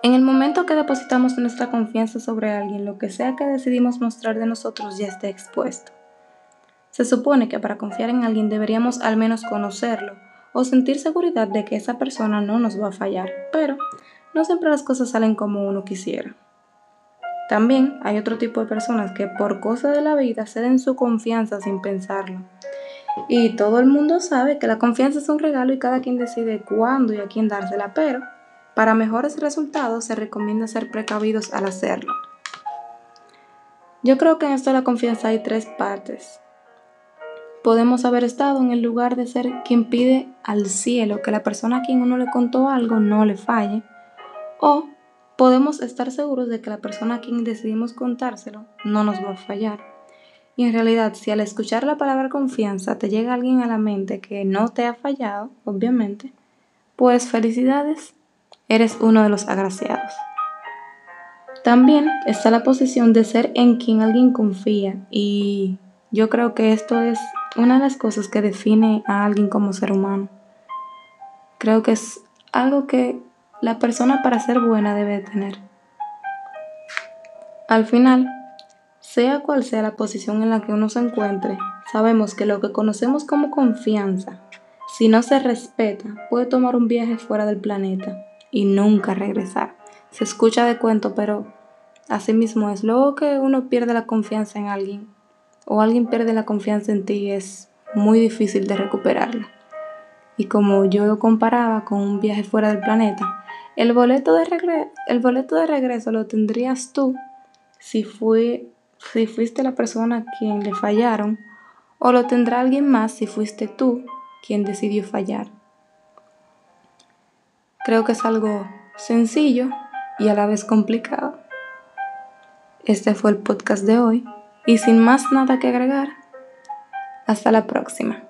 En el momento que depositamos nuestra confianza sobre alguien, lo que sea que decidimos mostrar de nosotros ya está expuesto. Se supone que para confiar en alguien deberíamos al menos conocerlo o sentir seguridad de que esa persona no nos va a fallar, pero no siempre las cosas salen como uno quisiera. También hay otro tipo de personas que por cosas de la vida ceden su confianza sin pensarlo. Y todo el mundo sabe que la confianza es un regalo y cada quien decide cuándo y a quién dársela, pero para mejores resultados se recomienda ser precavidos al hacerlo. Yo creo que en esto de la confianza hay tres partes. Podemos haber estado en el lugar de ser quien pide al cielo que la persona a quien uno le contó algo no le falle. O podemos estar seguros de que la persona a quien decidimos contárselo no nos va a fallar. Y en realidad, si al escuchar la palabra confianza te llega alguien a la mente que no te ha fallado, obviamente, pues felicidades, eres uno de los agraciados. También está la posición de ser en quien alguien confía y yo creo que esto es una de las cosas que define a alguien como ser humano. Creo que es algo que la persona para ser buena debe tener. Al final, sea cual sea la posición en la que uno se encuentre, sabemos que lo que conocemos como confianza, si no se respeta, puede tomar un viaje fuera del planeta y nunca regresar. Se escucha de cuento, pero así mismo es. Luego que uno pierde la confianza en alguien o alguien pierde la confianza en ti, es muy difícil de recuperarla. Y como yo lo comparaba con un viaje fuera del planeta, el boleto de, el boleto de regreso lo tendrías tú si, fue, si fuiste la persona a quien le fallaron, o lo tendrá alguien más si fuiste tú quien decidió fallar. Creo que es algo sencillo y a la vez complicado. Este fue el podcast de hoy y sin más nada que agregar, hasta la próxima.